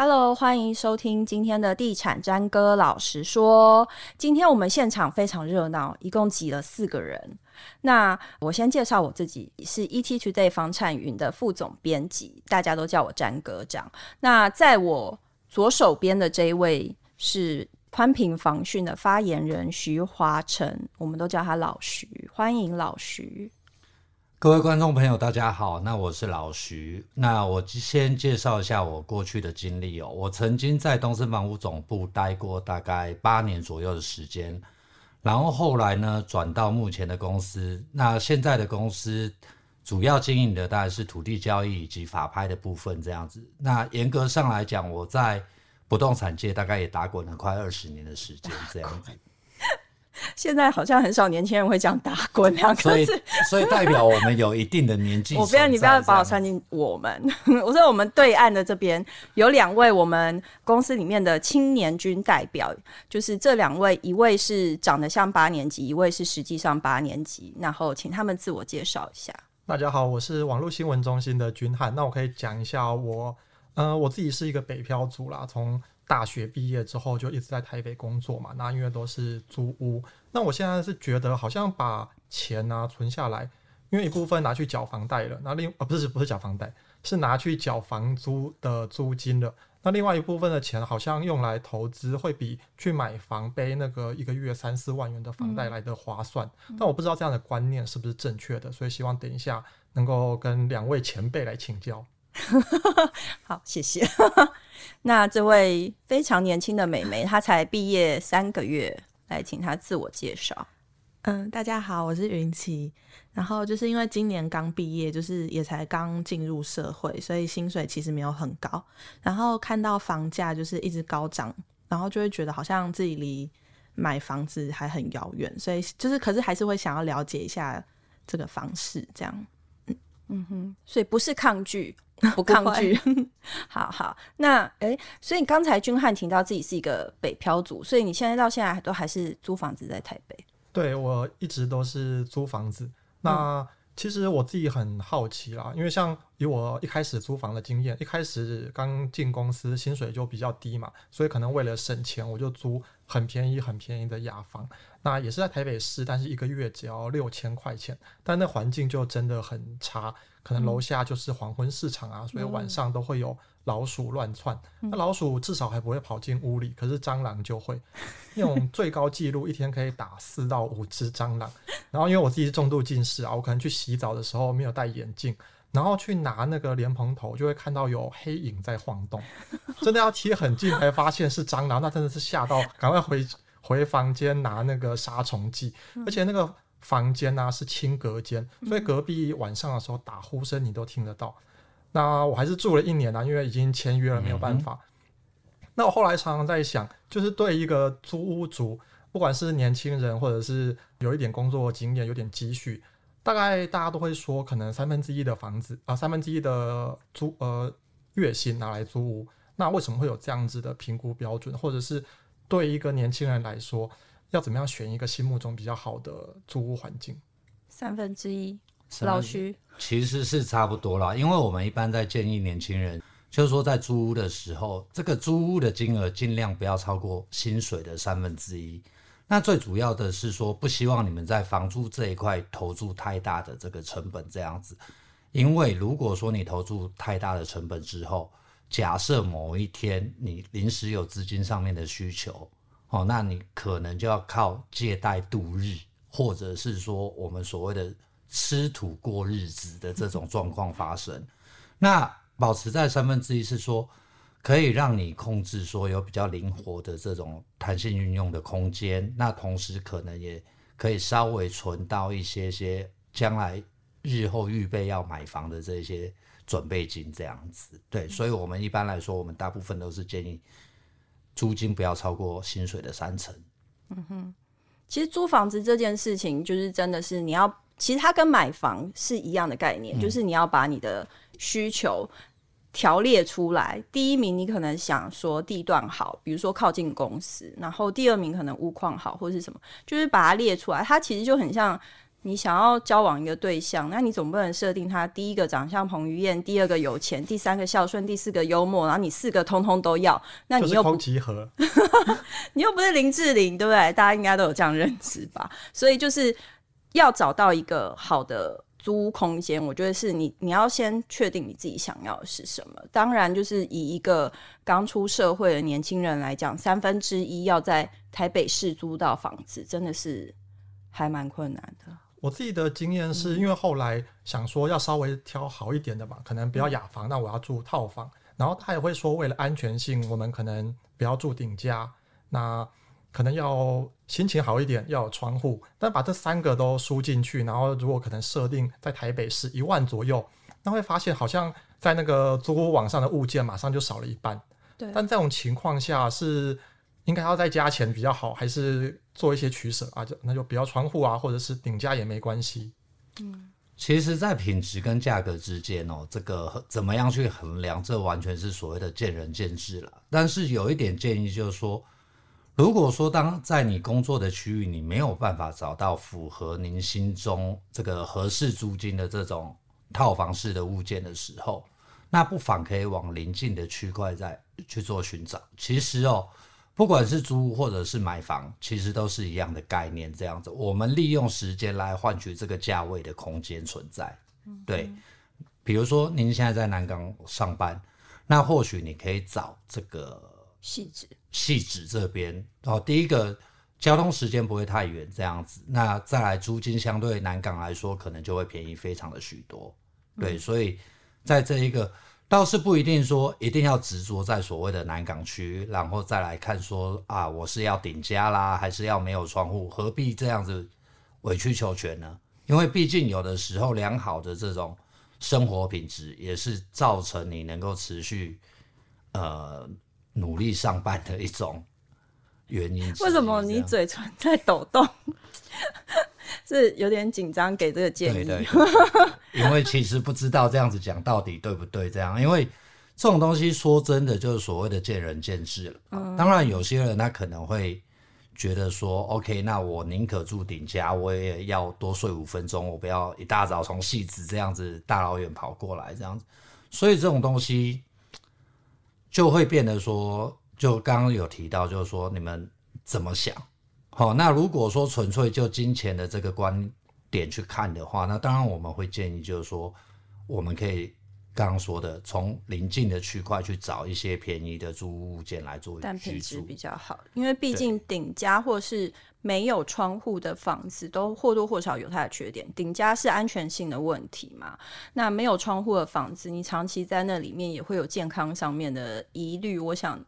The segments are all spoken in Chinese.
Hello，欢迎收听今天的地产詹哥老实说。今天我们现场非常热闹，一共挤了四个人。那我先介绍我自己，是 ETtoday 房产云的副总编辑，大家都叫我詹哥长。那在我左手边的这一位是宽屏房讯的发言人徐华成，我们都叫他老徐，欢迎老徐。各位观众朋友，大家好，那我是老徐。那我先介绍一下我过去的经历哦。我曾经在东森房屋总部待过大概八年左右的时间，然后后来呢转到目前的公司。那现在的公司主要经营的大概是土地交易以及法拍的部分这样子。那严格上来讲，我在不动产界大概也打滚了快二十年的时间这样子。现在好像很少年轻人会讲“打滚”两个字，所以，所以代表我们有一定的年纪。我不要你不要把我算进我们。我说我们对岸的这边有两位我们公司里面的青年军代表，就是这两位，一位是长得像八年级，一位是实际上八年级。然后请他们自我介绍一下。大家好，我是网络新闻中心的军汉。那我可以讲一下我，呃，我自己是一个北漂族啦，从。大学毕业之后就一直在台北工作嘛，那因为都是租屋。那我现在是觉得好像把钱啊存下来，因为一部分拿去缴房贷了，那另啊不是不是缴房贷，是拿去缴房租的租金了。那另外一部分的钱好像用来投资，会比去买房背那个一个月三四万元的房贷来的划算。嗯。但我不知道这样的观念是不是正确的，所以希望等一下能够跟两位前辈来请教。好，谢谢。那这位非常年轻的美眉，她才毕业三个月，来请她自我介绍。嗯，大家好，我是云奇。然后就是因为今年刚毕业，就是也才刚进入社会，所以薪水其实没有很高。然后看到房价就是一直高涨，然后就会觉得好像自己离买房子还很遥远，所以就是可是还是会想要了解一下这个方式，这样。嗯嗯哼，所以不是抗拒。不抗拒，好好。那哎、欸，所以你刚才君汉提到自己是一个北漂族，所以你现在到现在都还是租房子在台北？对，我一直都是租房子。那、嗯、其实我自己很好奇啦，因为像以我一开始租房的经验，一开始刚进公司薪水就比较低嘛，所以可能为了省钱，我就租很便宜、很便宜的雅房。那也是在台北市，但是一个月只要六千块钱，但那环境就真的很差。可能楼下就是黄昏市场啊，所以晚上都会有老鼠乱窜。那老鼠至少还不会跑进屋里，可是蟑螂就会。那种最高纪录一天可以打四到五只蟑螂。然后因为我自己是重度近视啊，我可能去洗澡的时候没有戴眼镜，然后去拿那个莲蓬头，就会看到有黑影在晃动。真的要贴很近才发现是蟑螂，那真的是吓到，赶快回回房间拿那个杀虫剂，而且那个。房间呢、啊、是轻隔间，所以隔壁晚上的时候打呼声你都听得到。嗯、那我还是住了一年啊，因为已经签约了，没有办法。嗯、那我后来常常在想，就是对一个租屋族，不管是年轻人或者是有一点工作经验、有点积蓄，大概大家都会说，可能三分之一的房子啊，三分之一的租呃月薪拿来租屋。那为什么会有这样子的评估标准？或者是对一个年轻人来说？要怎么样选一个心目中比较好的租屋环境？三分之一，老徐其实是差不多啦，因为我们一般在建议年轻人，就是说在租屋的时候，这个租屋的金额尽量不要超过薪水的三分之一。那最主要的是说，不希望你们在房租这一块投注太大的这个成本，这样子。因为如果说你投注太大的成本之后，假设某一天你临时有资金上面的需求。哦，那你可能就要靠借贷度日，或者是说我们所谓的吃土过日子的这种状况发生。那保持在三分之一是说，可以让你控制说有比较灵活的这种弹性运用的空间。那同时可能也可以稍微存到一些些将来日后预备要买房的这些准备金这样子。对，所以我们一般来说，我们大部分都是建议。租金不要超过薪水的三成。嗯哼，其实租房子这件事情，就是真的是你要，其实它跟买房是一样的概念，嗯、就是你要把你的需求条列出来。第一名，你可能想说地段好，比如说靠近公司，然后第二名可能屋况好，或是什么，就是把它列出来。它其实就很像。你想要交往一个对象，那你总不能设定他第一个长相彭于晏，第二个有钱，第三个孝顺，第四个幽默，然后你四个通通都要，那你又不集合，你又不是林志玲，对不对？大家应该都有这样认知吧？所以就是要找到一个好的。租屋空间，我觉得是你，你要先确定你自己想要的是什么。当然，就是以一个刚出社会的年轻人来讲，三分之一要在台北市租到房子，真的是还蛮困难的。我自己的经验是因为后来想说要稍微挑好一点的嘛，可能不要雅房，那我要住套房。然后他也会说，为了安全性，我们可能不要住顶加。那可能要心情好一点，要有窗户，但把这三个都输进去，然后如果可能设定在台北市一万左右，那会发现好像在那个租屋网上的物件马上就少了一半。对，但这种情况下是应该要再加钱比较好，还是做一些取舍啊？就那就不要窗户啊，或者是顶价也没关系。嗯，其实，在品质跟价格之间哦，这个怎么样去衡量，这完全是所谓的见仁见智了。但是有一点建议就是说。如果说当在你工作的区域，你没有办法找到符合您心中这个合适租金的这种套房式的物件的时候，那不妨可以往邻近的区块再去做寻找。其实哦，不管是租或者是买房，其实都是一样的概念。这样子，我们利用时间来换取这个价位的空间存在。对，比如说您现在在南港上班，那或许你可以找这个。汐止，汐止这边哦，第一个交通时间不会太远，这样子。那再来租金相对南港来说，可能就会便宜非常的许多。对，嗯、所以在这一个倒是不一定说一定要执着在所谓的南港区，然后再来看说啊，我是要顶加啦，还是要没有窗户？何必这样子委曲求全呢？因为毕竟有的时候良好的这种生活品质，也是造成你能够持续呃。努力上班的一种原因。为什么你嘴唇在抖动？是有点紧张，给这个建议。对对对，因为其实不知道这样子讲到底对不对。这样，因为这种东西说真的，就是所谓的见仁见智了。嗯。当然，有些人他可能会觉得说，OK，那我宁可住顶家，我也要多睡五分钟，我不要一大早从戏子这样子大老远跑过来这样子。所以这种东西。就会变得说，就刚刚有提到，就是说你们怎么想？好，那如果说纯粹就金钱的这个观点去看的话，那当然我们会建议，就是说我们可以刚刚说的，从邻近的区块去找一些便宜的租屋物件来做，但品质比较好，因为毕竟顶家或是。没有窗户的房子都或多或少有它的缺点，顶加是安全性的问题嘛。那没有窗户的房子，你长期在那里面也会有健康上面的疑虑。我想，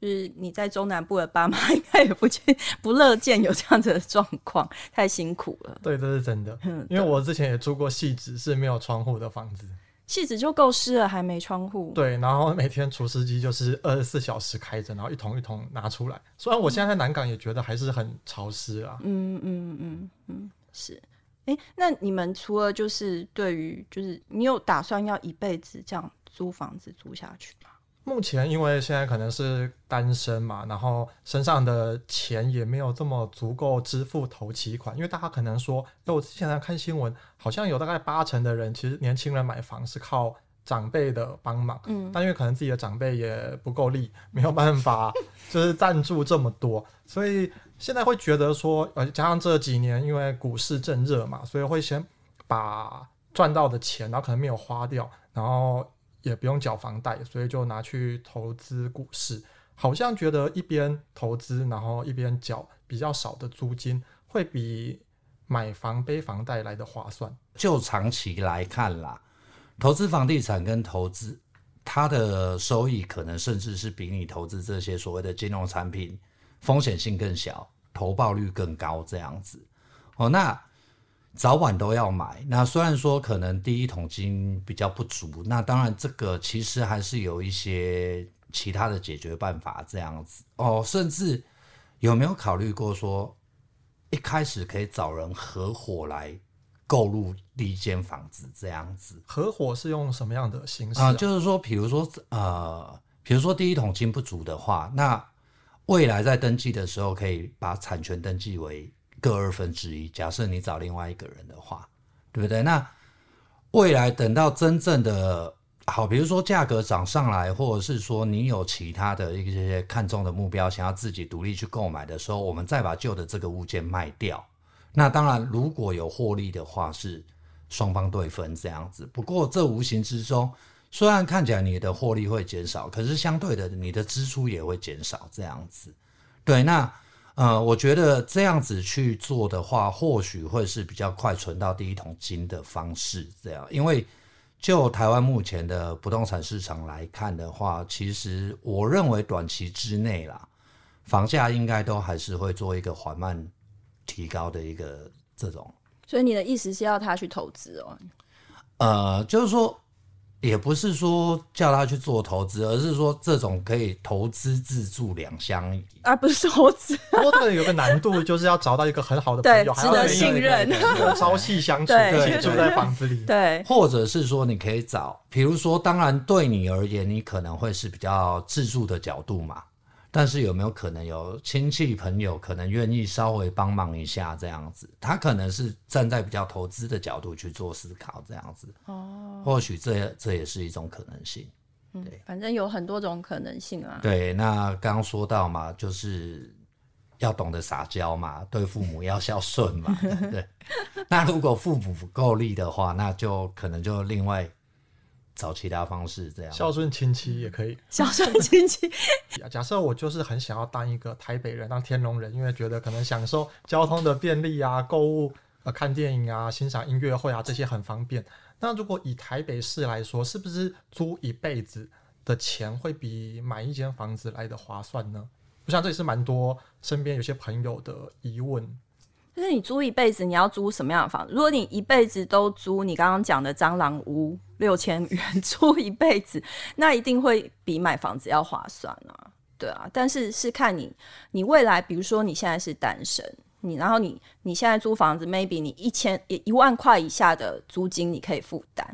就是你在中南部的爸妈应该也不见不乐见有这样子的状况，太辛苦了。对，这是真的。因为我之前也住过细致，是没有窗户的房子。戏子就够湿了，还没窗户。对，然后每天除湿机就是二十四小时开着，然后一桶一桶拿出来。虽然我现在在南港也觉得还是很潮湿啊。嗯嗯嗯嗯，是。哎、欸，那你们除了就是对于就是你有打算要一辈子这样租房子租下去吗？目前因为现在可能是单身嘛，然后身上的钱也没有这么足够支付头期款，因为大家可能说，哎，我之前在看新闻，好像有大概八成的人其实年轻人买房是靠长辈的帮忙，嗯，但因为可能自己的长辈也不够力，没有办法就是赞助这么多，所以现在会觉得说，呃，加上这几年因为股市正热嘛，所以会先把赚到的钱，然后可能没有花掉，然后。也不用缴房贷，所以就拿去投资股市，好像觉得一边投资，然后一边缴比较少的租金，会比买房背房贷来的划算。就长期来看啦，投资房地产跟投资它的收益，可能甚至是比你投资这些所谓的金融产品风险性更小，投报率更高这样子。哦，那。早晚都要买，那虽然说可能第一桶金比较不足，那当然这个其实还是有一些其他的解决办法这样子哦，甚至有没有考虑过说一开始可以找人合伙来购入第一间房子这样子？合伙是用什么样的形式啊？呃，就是说，比如说呃，比如说第一桶金不足的话，那未来在登记的时候可以把产权登记为。各二分之一。假设你找另外一个人的话，对不对？那未来等到真正的好，比如说价格涨上来，或者是说你有其他的一些看中的目标，想要自己独立去购买的时候，我们再把旧的这个物件卖掉。那当然，如果有获利的话，是双方对分这样子。不过这无形之中，虽然看起来你的获利会减少，可是相对的，你的支出也会减少这样子。对，那呃，我觉得这样子去做的话，或许会是比较快存到第一桶金的方式。这样，因为就台湾目前的不动产市场来看的话，其实我认为短期之内啦，房价应该都还是会做一个缓慢。提高的一个这种，所以你的意思是要他去投资哦？呃，就是说，也不是说叫他去做投资，而是说这种可以投资自住两相宜，而不是投资。不过这个有个难度，就是要找到一个很好的朋友，对，值得信任，朝夕相处，对，住在房子里，对。或者是说，你可以找，比如说，当然对你而言，你可能会是比较自住的角度嘛。但是有没有可能有亲戚朋友可能愿意稍微帮忙一下这样子？他可能是站在比较投资的角度去做思考这样子。哦，或许这这也是一种可能性。对，嗯，反正有很多种可能性啊。对，那刚刚说到嘛，就是要懂得撒娇嘛，对父母要孝顺嘛。对，那如果父母不够力的话，那就可能就另外。找其他方式，这样孝顺亲戚也可以。孝顺亲戚，假设我就是很想要当一个台北人，当天龙人，因为觉得可能享受交通的便利啊，购物、呃，看电影啊，欣赏音乐会啊，这些很方便。那如果以台北市来说，是不是租一辈子的钱会比买一间房子来的划算呢？我想这也是蛮多身边有些朋友的疑问。就是你租一辈子，你要租什么样的房子？如果你一辈子都租你刚刚讲的蟑螂屋，六千元 租一辈子，那一定会比买房子要划算啊，对啊。但是是看你，你未来，比如说你现在是单身，你然后你你现在租房子，maybe 你一千一一万块以下的租金你可以负担，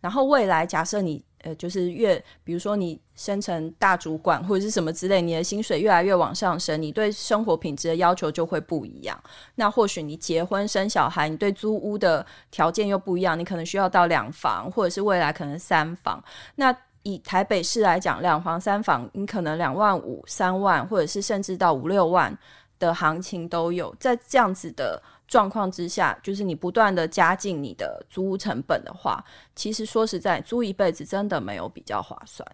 然后未来假设你。呃，就是越，比如说你升成大主管或者是什么之类，你的薪水越来越往上升，你对生活品质的要求就会不一样。那或许你结婚生小孩，你对租屋的条件又不一样，你可能需要到两房，或者是未来可能三房。那以台北市来讲，两房三房，你可能两万五、三万，或者是甚至到五六万的行情都有。在这样子的。状况之下，就是你不断的加进你的租屋成本的话，其实说实在，租一辈子真的没有比较划算。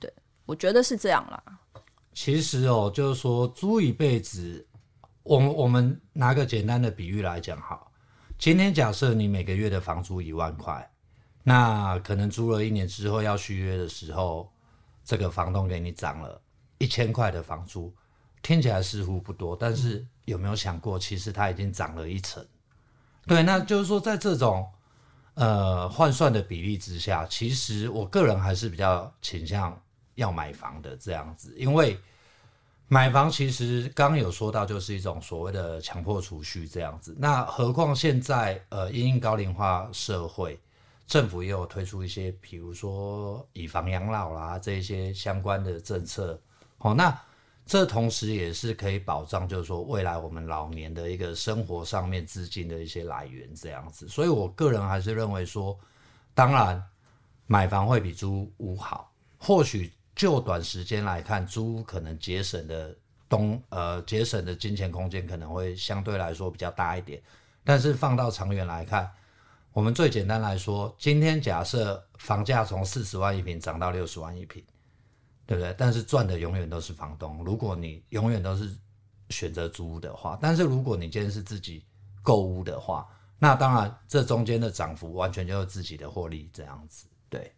对，我觉得是这样啦。其实哦，就是说租一辈子，我我们拿个简单的比喻来讲，好，今天假设你每个月的房租一万块，那可能租了一年之后要续约的时候，这个房东给你涨了一千块的房租，听起来似乎不多，但是。嗯有没有想过，其实它已经涨了一成？对，那就是说，在这种呃换算的比例之下，其实我个人还是比较倾向要买房的这样子，因为买房其实刚刚有说到，就是一种所谓的强迫储蓄这样子。那何况现在呃，因应高龄化社会，政府也有推出一些，比如说以房养老啦这一些相关的政策。好，那。这同时也是可以保障，就是说未来我们老年的一个生活上面资金的一些来源这样子。所以我个人还是认为说，当然买房会比租屋好。或许就短时间来看，租屋可能节省的东呃节省的金钱空间可能会相对来说比较大一点。但是放到长远来看，我们最简单来说，今天假设房价从四十万一平涨到六十万一平。对不对？但是赚的永远都是房东。如果你永远都是选择租屋的话，但是如果你今天是自己购屋的话，那当然这中间的涨幅完全就是自己的获利这样子。对。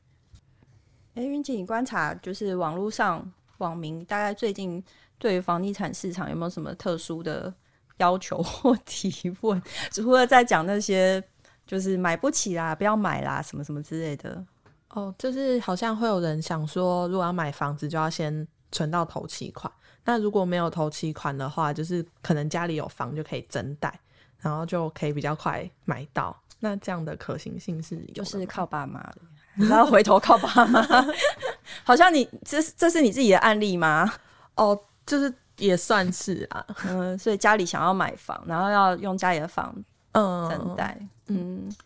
哎，云姐，你观察就是网络上网民大概最近对于房地产市场有没有什么特殊的要求或提问？除了在讲那些就是买不起啦、不要买啦、什么什么之类的。哦，就是好像会有人想说，如果要买房子，就要先存到头期款。那如果没有头期款的话，就是可能家里有房就可以增贷，然后就可以比较快买到。那这样的可行性是，就是靠爸妈的，然后回头靠爸妈。好像你这这是你自己的案例吗？哦，就是也算是啊，嗯，所以家里想要买房，然后要用家里的房嗯，增贷，嗯嗯，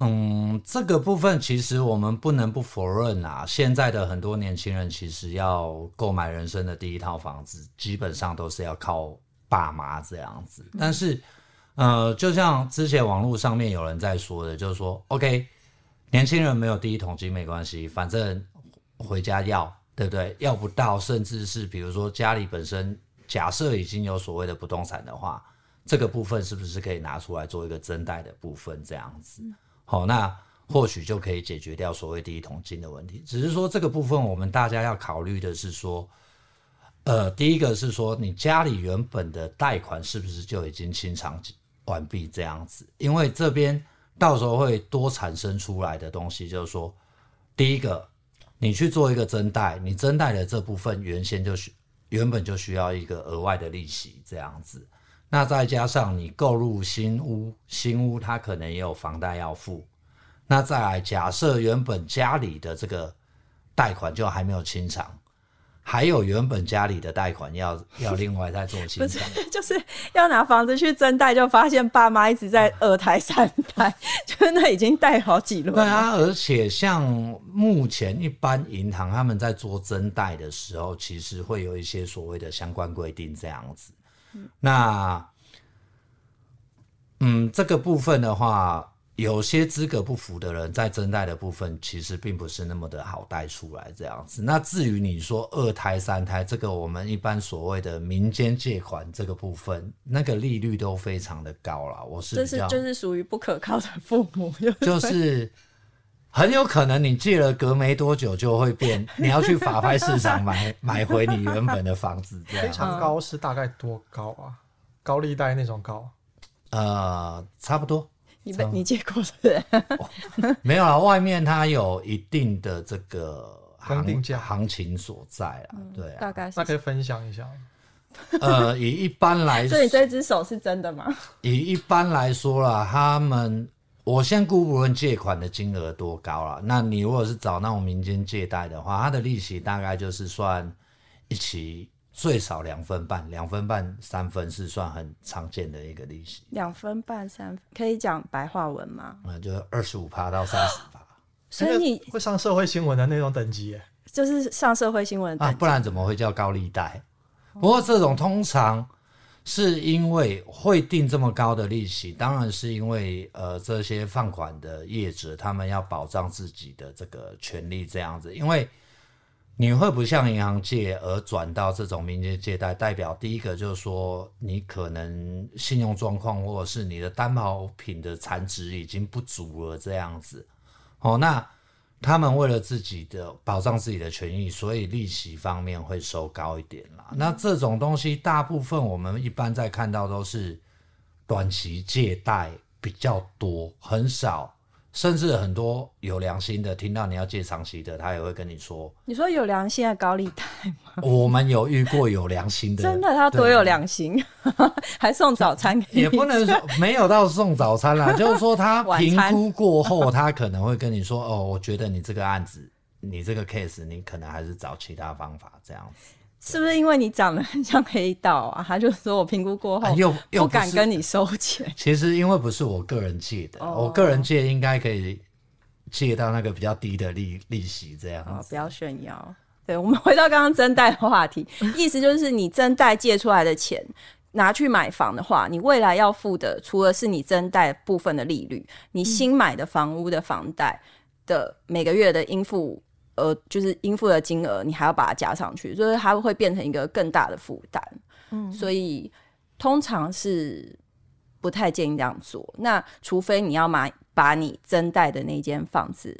嗯这个部分其实我们不能不否认啊。现在的很多年轻人其实要购买人生的第一套房子，基本上都是要靠爸妈这样子。但是，呃，就像之前网络上面有人在说的，就是说，OK，年轻人没有第一桶金没关系，反正回家要，对不对？要不到，甚至是比如说家里本身假设已经有所谓的不动产的话，这个部分是不是可以拿出来做一个增贷的部分这样子？好，那或许就可以解决掉所谓第一桶金的问题。只是说这个部分，我们大家要考虑的是说，呃，第一个是说你家里原本的贷款是不是就已经清偿完毕这样子？因为这边到时候会多产生出来的东西，就是说，第一个，你去做一个增贷，你增贷的这部分原先就需原本就需要一个额外的利息这样子。那再加上你购入新屋，新屋它可能也有房贷要付。那再来，假设原本家里的这个贷款就还没有清偿，还有原本家里的贷款要要另外再做清 偿，就是要拿房子去增贷，就发现爸妈一直在二胎三胎，就那已经贷好几轮。对啊，而且像目前一般银行他们在做增贷的时候，其实会有一些所谓的相关规定这样子。那，嗯，这个部分的话，有些资格不符的人在增贷的部分，其实并不是那么的好贷出来这样子。那至于你说二胎、三胎，这个我们一般所谓的民间借款这个部分，那个利率都非常的高了。我是这是就是属于不可靠的父母，就是很有可能你借了隔没多久就会变，你要去法拍市场买买回你原本的房子，这样。非常高是大概多高啊？高利贷那种高？呃，差不多。你被你借过是不是？哦，没有啊，外面它有一定的这个行定价行情所在啊，嗯、对啊，大概是。那可以分享一下。呃，以一般来说，所以你这只手是真的吗？以一般来说啦，他们。我先姑不论借款的金额多高了，那你如果是找那种民间借贷的话，它的利息大概就是算一期最少两分半，两分半三分是算很常见的一个利息。两分半三分可以讲白话文吗？嗯，就是二十五趴到三十趴。所以你会上社会新闻的那种等级耶？就是上社会新闻啊，不然怎么会叫高利贷？不过这种通常。是因为会定这么高的利息，当然是因为呃这些放款的业者他们要保障自己的这个权利这样子。因为你会不向银行借而转到这种民间借贷，代表第一个就是说你可能信用状况或者是你的担保品的残值已经不足了这样子。哦，那。他们为了自己的保障自己的权益，所以利息方面会收高一点啦。那这种东西，大部分我们一般在看到都是短期借贷比较多，很少。甚至很多有良心的，听到你要借长期的，他也会跟你说：“你说有良心的高利贷吗？”我们有遇过有良心的，真的，他多有良心，还送早餐给你。也不能说没有到送早餐啦，就是说他评估过后，他可能会跟你说：“哦，我觉得你这个案子，你这个 case，你可能还是找其他方法这样子。”是不是因为你长得很像黑道啊？他就说我评估过后又又不敢跟你收钱。其实因为不是我个人借的，哦、我个人借应该可以借到那个比较低的利利息这样子。哦，不要炫耀。对，我们回到刚刚增贷的话题，意思就是你增贷借出来的钱拿去买房的话，你未来要付的除了是你增贷部分的利率，你新买的房屋的房贷的每个月的应付。呃，就是应付的金额，你还要把它加上去，所以它会变成一个更大的负担。嗯，所以通常是不太建议这样做。那除非你要买把你增贷的那间房子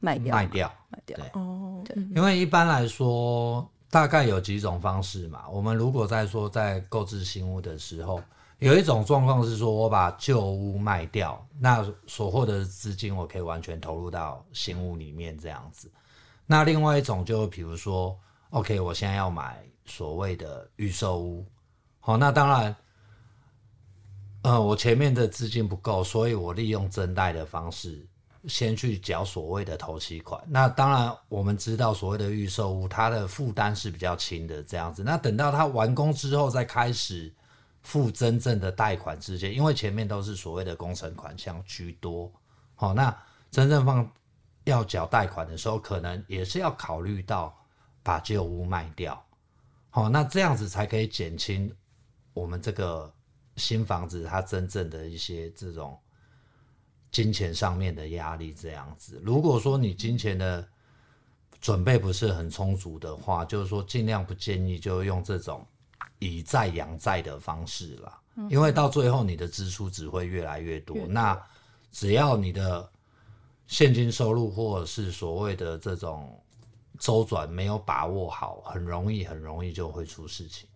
卖掉，卖掉，卖掉。哦，对，因为一般来说，大概有几种方式嘛。我们如果在说在购置新屋的时候，有一种状况是说我把旧屋卖掉，那所获得的资金我可以完全投入到新屋里面，这样子。那另外一种就比如说，OK，我现在要买所谓的预售屋，好，那当然，呃，我前面的资金不够，所以我利用增贷的方式，先去缴所谓的头期款。那当然，我们知道所谓的预售屋，它的负担是比较轻的这样子。那等到它完工之后，再开始付真正的贷款之前，因为前面都是所谓的工程款项居多。好，那真正放要缴贷款的时候，可能也是要考虑到把旧屋卖掉。好，那这样子才可以减轻我们这个新房子它真正的一些这种。金钱上面的压力这样子，如果说你金钱的准备不是很充足的话，就是说尽量不建议就用这种以债养债的方式啦，因为到最后你的支出只会越来越多。那只要你的现金收入或者是所谓的这种周转没有把握好，很容易很容易就会出事情。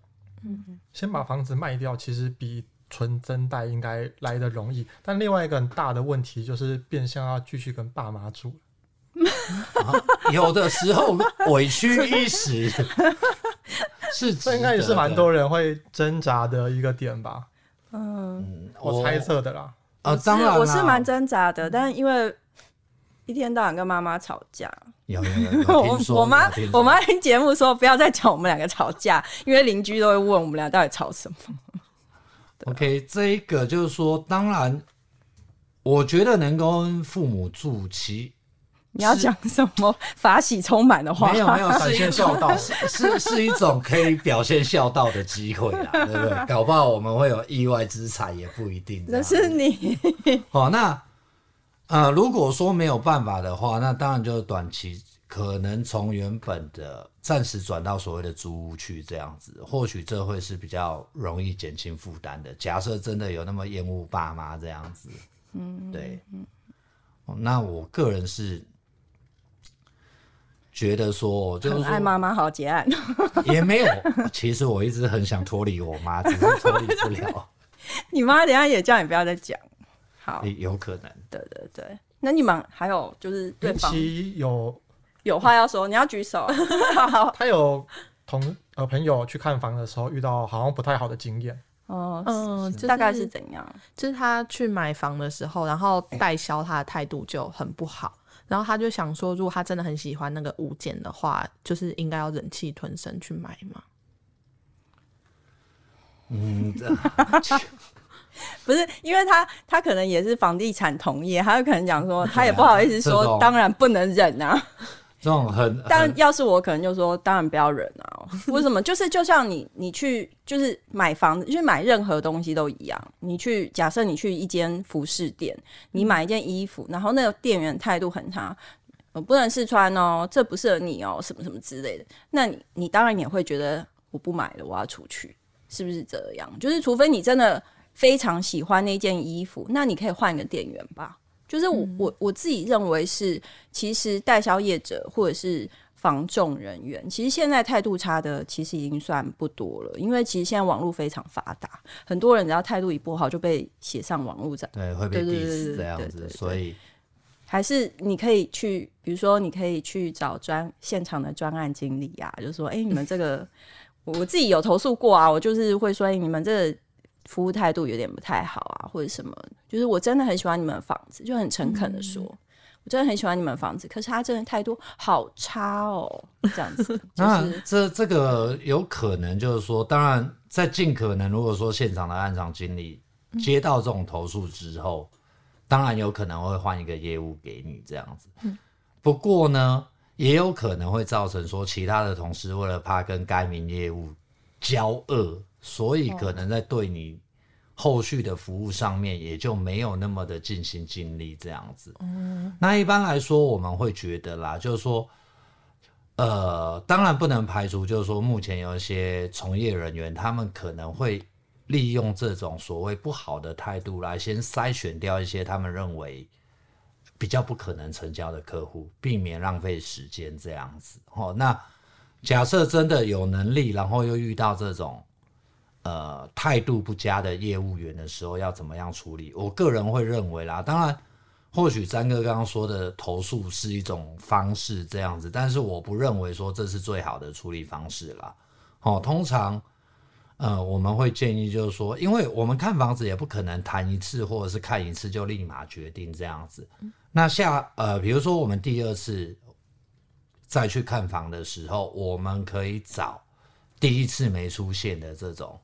嗯，先把房子卖掉，其实比。纯真贷应该来得容易，但另外一个很大的问题就是变相要继续跟爸妈住。啊，有的时候委屈一时，是这应该也是蛮多人会挣扎的一个点吧？嗯，我猜测的啦。啊，当然我是蛮挣扎的，但因为一天到晚跟妈妈吵架，有有有，有 我我妈我妈听节目说不要再讲我们两个吵架，因为邻居都会问我们俩到底吵什么。OK，这一个就是说，当然，我觉得能够跟父母住，其你要讲什么法喜充满的话？没有没有，展现孝道是是是一种可以表现孝道的机会啦，对不对？搞不好我们会有意外之财，也不一定。那是你。好，那呃，如果说没有办法的话，那当然就是短期。可能从原本的暂时转到所谓的租屋去这样子，或许这会是比较容易减轻负担的。假设真的有那么厌恶爸妈这样子，嗯，对，嗯，那我个人是觉得说，就是爱妈妈好结案，也没有。其实我一直很想脱离我妈，只是脱离不了。你妈等下也叫你不要再讲，好，有可能。对对对，那你们还有就是对方有。有话要说，你要举手。他有同呃朋友去看房的时候遇到好像不太好的经验。哦，嗯，大概是怎样？就是他去买房的时候，然后代销他的态度就很不好，然后他就想说，如果他真的很喜欢那个物件的话，就是应该要忍气吞声去买嘛。嗯，不是，因为他他可能也是房地产同业，他有可能讲说，他也不好意思说，当然不能忍啊。这种很，但要是我，可能就说，当然不要忍啊！为什么？就是就像你，你去就是买房子，去买任何东西都一样。你去假设你去一间服饰店，你买一件衣服，然后那个店员态度很差，我不能试穿哦，这不适合你哦，什么什么之类的。那你你当然也会觉得我不买了，我要出去，是不是这样？就是除非你真的非常喜欢那件衣服，那你可以换一个店员吧。就是我我我自己认为是，其实代销业者或者是防重人员，其实现在态度差的其实已经算不多了，因为其实现在网络非常发达，很多人只要态度一不好就被写上网络上，对，会被 diss 这样子，所以还是你可以去，比如说你可以去找专现场的专案经理啊，就说，哎、欸，你们这个 我自己有投诉过啊，我就是会说，哎、欸，你们这个。服务态度有点不太好啊，或者什么，就是我真的很喜欢你们的房子，就很诚恳的说，嗯、我真的很喜欢你们的房子，可是他真的态度好差哦，这样子。就是、那这这个有可能就是说，当然在尽可能，如果说现场的案场经理接到这种投诉之后，嗯、当然有可能会换一个业务给你这样子。嗯、不过呢，也有可能会造成说，其他的同事为了怕跟该名业务交恶。所以可能在对你后续的服务上面，也就没有那么的尽心尽力这样子。嗯，那一般来说，我们会觉得啦，就是说，呃，当然不能排除，就是说，目前有一些从业人员，他们可能会利用这种所谓不好的态度来先筛选掉一些他们认为比较不可能成交的客户，避免浪费时间这样子。哦，那假设真的有能力，然后又遇到这种。呃，态度不佳的业务员的时候要怎么样处理？我个人会认为啦，当然，或许詹哥刚刚说的投诉是一种方式这样子，但是我不认为说这是最好的处理方式啦。哦，通常，呃，我们会建议就是说，因为我们看房子也不可能谈一次或者是看一次就立马决定这样子。那下呃，比如说我们第二次再去看房的时候，我们可以找第一次没出现的这种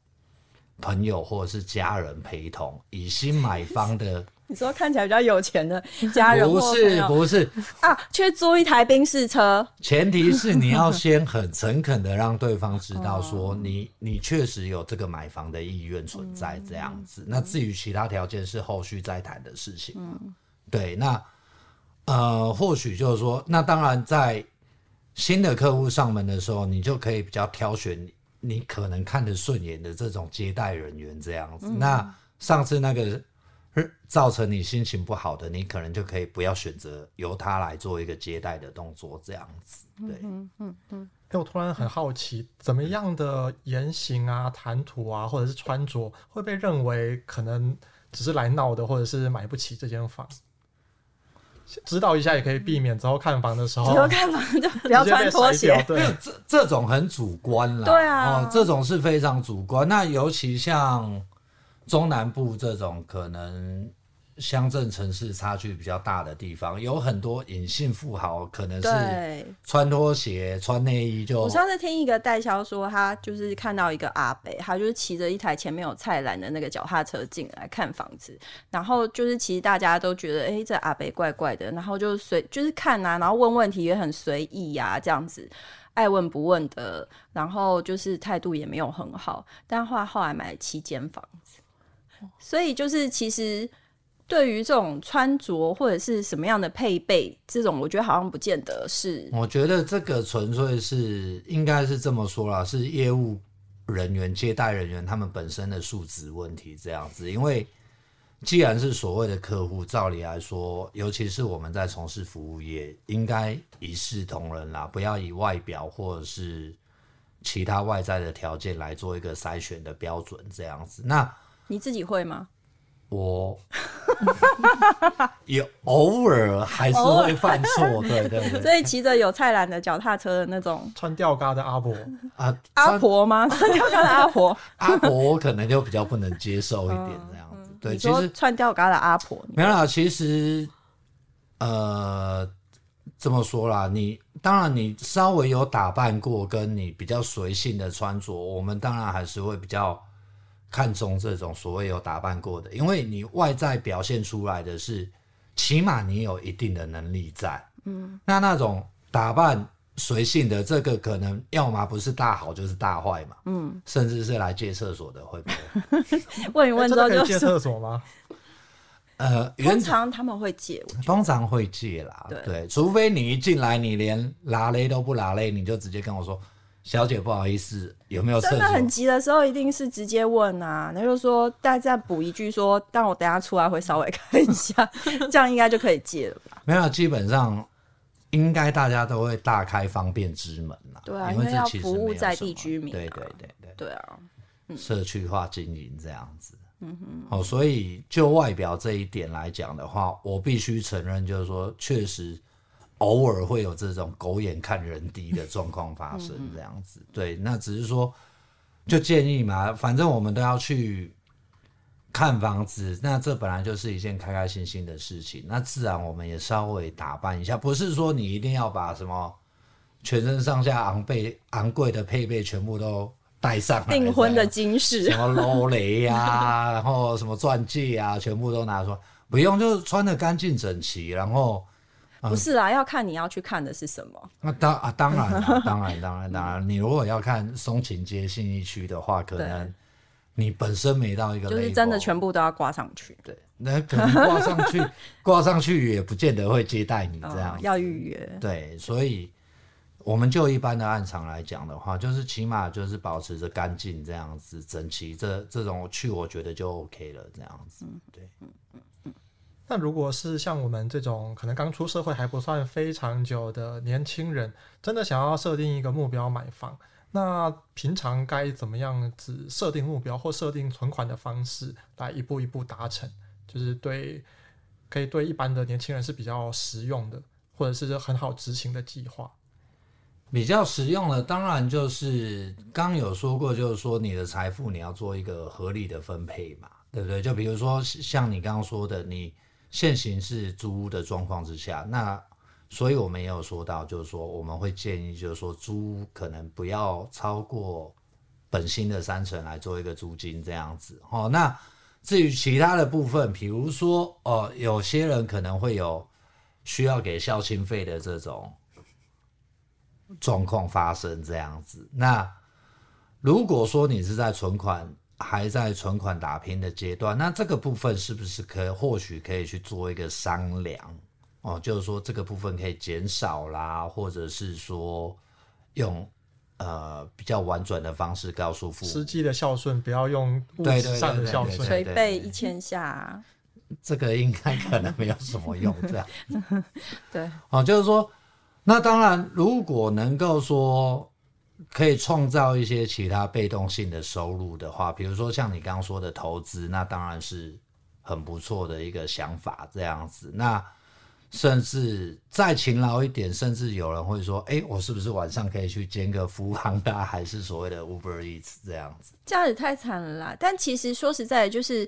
朋友或者是家人陪同，以新买方的。你说看起来比较有钱的家人，不是不是啊，去租一台宾士车。前提是你要先很诚恳的让对方知道说你你确实有这个买房的意愿存在这样子。那至于其他条件是后续再谈的事情。嗯对，那呃或许就是说，那当然在新的客户上门的时候，你就可以比较挑选你可能看得顺眼的这种接待人员这样子。那上次那个。造成你心情不好的，你可能就可以不要选择由他来做一个接待的动作，这样子。对，嗯嗯嗯。哎，我突然很好奇，怎么样的言行啊、谈吐啊，或者是穿着，会被认为可能只是来闹的，或者是买不起这间房？知道一下也可以避免之后看房的时候，之后看房就不要穿拖鞋。对，这这种很主观啦。对啊，哦，这种是非常主观。那尤其像。中南部这种可能乡镇城市差距比较大的地方，有很多隐性富豪，可能是穿拖鞋、穿内衣就。我上次听一个代销说，他就是看到一个阿北，他就是骑着一台前面有菜篮的那个脚踏车进来看房子，然后就是其实大家都觉得，哎、欸，这阿北怪怪的，然后就随就是看啊，然后问问题也很随意呀，这样子爱问不问的，然后就是态度也没有很好，但后来后来买了七间房子。所以就是，其实对于这种穿着或者是什么样的配备，这种我觉得好像不见得是。我觉得这个纯粹是应该是这么说啦，是业务人员、接待人员他们本身的素质问题这样子。因为既然是所谓的客户，照理来说，尤其是我们在从事服务业，应该一视同仁啦，不要以外表或者是其他外在的条件来做一个筛选的标准这样子。那你自己会吗？我也偶尔还是会犯错，对对对。所以骑着有菜篮的脚踏车的那种穿吊嘎的阿婆啊，阿婆吗？穿吊嘎的阿婆，阿婆我可能就比较不能接受一点这样子。对，其实穿吊嘎的阿婆没有啦。其实呃，这么说啦，你当然你稍微有打扮过，跟你比较随性的穿着，我们当然还是会比较。看重这种所谓有打扮过的，因为你外在表现出来的是，起码你有一定的能力在。嗯，那那种打扮随性的，这个可能要么不是大好，就是大坏嘛。嗯，甚至是来借厕所的会不会？问一问之后就借厕所吗？呃，通常他们会借，通常会借啦。对，对，除非你一进来，你连拉勒都不拉勒，你就直接跟我说。小姐，不好意思，有没有真的很急的时候，一定是直接问啊。那就是说，大家再补一句说，但我等下出来会稍微看一下，这样应该就可以借了吧？没有，基本上应该大家都会大开方便之门啦。对啊，因为要服务在地居民。对对对对对啊，社区化经营这样子。嗯哼。哦，所以就外表这一点来讲的话，我必须承认，就是说，确实。偶尔会有这种狗眼看人低的状况发生，这样子，对，那只是说，就建议嘛，反正我们都要去看房子，那这本来就是一件开开心心的事情，那自然我们也稍微打扮一下，不是说你一定要把什么全身上下昂贵昂贵的配备全部都带上来，订婚的金饰，什么劳雷呀，然后什么钻戒啊，全部都拿出来，不用，就是穿的干净整齐，然后。不是啊，要看你要去看的是什么。那当啊，当然，当然，当然，当然，你如果要看松勤街信义区的话，可能你本身没到一个，就是真的全部都要挂上去。对，那可能挂上去，挂上去也不见得会接待你这样，哦，要预约。对，所以我们就一般的暗场来讲的话，就是起码就是保持着干净这样子，整齐，这这种去我觉得就 OK 了，这样子。对。那如果是像我们这种可能刚出社会还不算非常久的年轻人，真的想要设定一个目标买房，那平常该怎么样子设定目标或设定存款的方式来一步一步达成？就是对，可以对一般的年轻人是比较实用的，或者是很好执行的计划。比较实用的，当然就是刚有说过，就是说你的财富你要做一个合理的分配嘛，对不对？就比如说像你刚刚说的，你现行是租屋的状况之下，那所以我们也有说到，就是说我们会建议，就是说租屋可能不要超过本薪的三成来做一个租金这样子。哦，那至于其他的部分，比如说哦，有些人可能会有需要给孝亲费的这种。状况发生这样子，那如果说你是在存款还在存款打拼的阶段，那这个部分是不是可以或许可以去做一个商量哦？就是说这个部分可以减少啦，或者是说用呃比较婉转的方式告诉父母，实际的孝顺不要用物质上的孝顺，捶背一千下，这个应该可能没有什么用，这样 对哦，就是说。那当然，如果能够说可以创造一些其他被动性的收入的话，比如说像你刚刚说的投资，那当然是很不错的一个想法。这样子，那甚至再勤劳一点，甚至有人会说：“哎，我是不是晚上可以去兼个 foodpanda，还是所谓的 Uber Eats 这样子？”这样子太惨了啦！但其实说实在，就是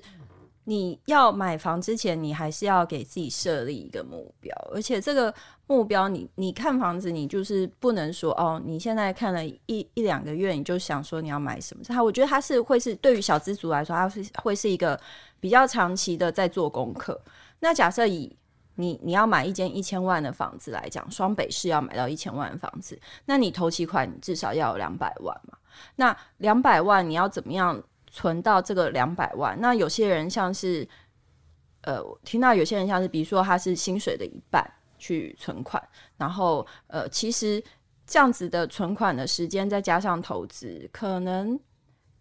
你要买房之前，你还是要给自己设立一个目标，而且这个。目标你，你看房子，你就是不能说哦，你现在看了一一两个月，你就想说你要买什么？他我觉得他是会是对于小资族来说，他是会是一个比较长期的在做功课。那假设以你你要买一间一千万的房子来讲，双北市要买到一千万的房子，那你头期款你至少要有两百万嘛？那两百万你要怎么样存到这个两百万？那有些人像是呃，我听到有些人像是，比如说他是薪水的一半。去存款，然后呃，其实这样子的存款的时间，再加上投资，可能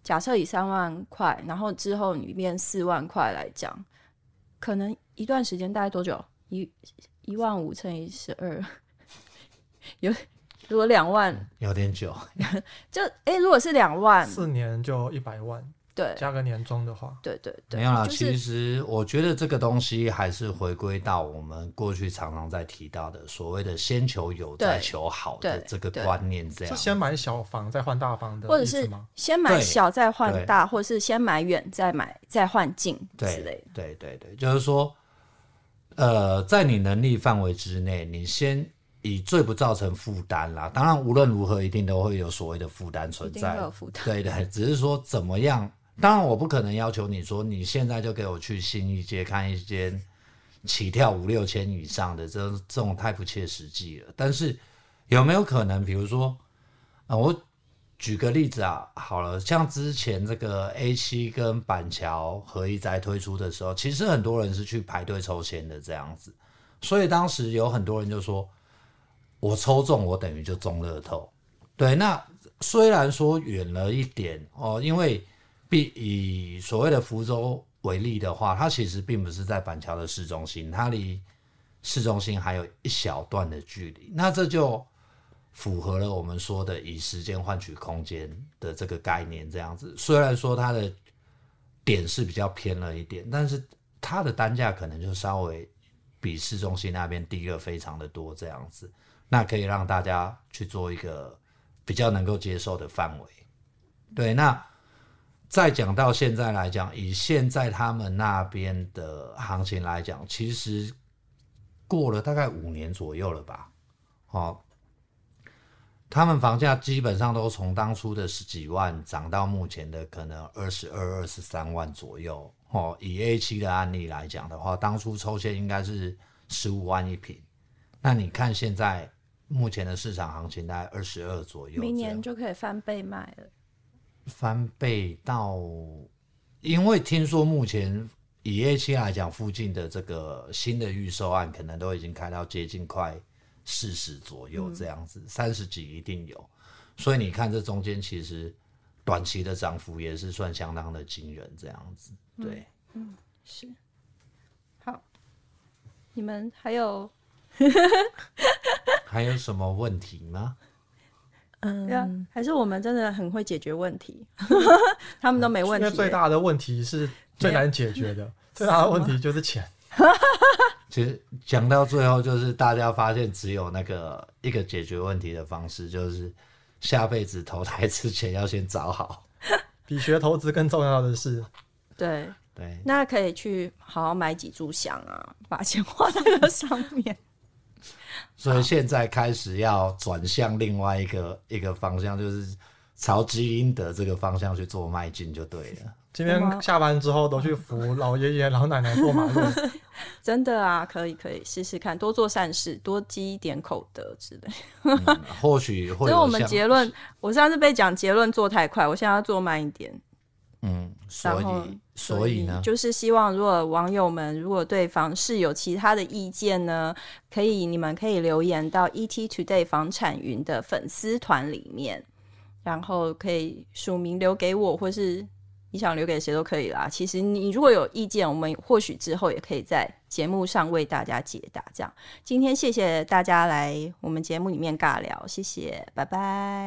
假设以三万块，然后之后你变四万块来讲，可能一段时间大概多久？一一万五乘以十二，有如果两万，有点久，就哎，如果是两万，四年就一百万。对，加个年终的话，对对对，没有啦。就是、其实我觉得这个东西还是回归到我们过去常常在提到的所谓的“先求有，再求好”的这个观念，这样。是先买小房再换大房的，或者是先买小再换大，或者是先买远再买再换近之类的。对对对，就是说，呃，在你能力范围之内，你先以最不造成负担啦。当然，无论如何，一定都会有所谓的负担存在。对对，只是说怎么样。当然，我不可能要求你说你现在就给我去新一街看一间起跳五六千以上的，这这种太不切实际了。但是有没有可能，比如说啊，我举个例子啊，好了，像之前这个 A 七跟板桥合一宅推出的时候，其实很多人是去排队抽签的这样子，所以当时有很多人就说，我抽中，我等于就中乐透。对，那虽然说远了一点哦，因为。比以所谓的福州为例的话，它其实并不是在板桥的市中心，它离市中心还有一小段的距离。那这就符合了我们说的以时间换取空间的这个概念。这样子，虽然说它的点是比较偏了一点，但是它的单价可能就稍微比市中心那边低了非常的多。这样子，那可以让大家去做一个比较能够接受的范围。对，那。再讲到现在来讲，以现在他们那边的行情来讲，其实过了大概五年左右了吧？哦，他们房价基本上都从当初的十几万涨到目前的可能二十二、二十三万左右。哦，以 A 七的案例来讲的话，当初抽签应该是十五万一平，那你看现在目前的市场行情大概二十二左右，明年就可以翻倍卖了。翻倍到，因为听说目前以 A 七来讲，附近的这个新的预售案可能都已经开到接近快四十左右这样子，三十几一定有。所以你看这中间其实短期的涨幅也是算相当的惊人，这样子。对，嗯，是。好，你们还有还有什么问题吗？嗯，还是我们真的很会解决问题，他们都没问题。最大的问题是最难解决的，最大的问题就是钱。其实讲到最后，就是大家发现只有那个一个解决问题的方式，就是下辈子投胎之前要先找好。比学投资更重要的是，对对，那可以去好好买几炷香啊，把钱花在那上面。所以现在开始要转向另外一个一个方向，就是朝基因的这个方向去做迈进就对了。今天下班之后都去扶老爷爷老奶奶过马路，真的啊，可以可以试试看，多做善事，多积一点口德之类。嗯、或许会。所以我们结论，我上次被讲结论做太快，我现在要做慢一点。嗯，所以所以呢，就是希望如果网友们如果对房市有其他的意见呢，可以你们可以留言到 ET Today 房产云的粉丝团里面，然后可以署名留给我，或是。你想留给谁都可以啦。其实你如果有意见，我们或许之后也可以在节目上为大家解答。这样，今天谢谢大家来我们节目里面尬聊，谢谢，拜拜。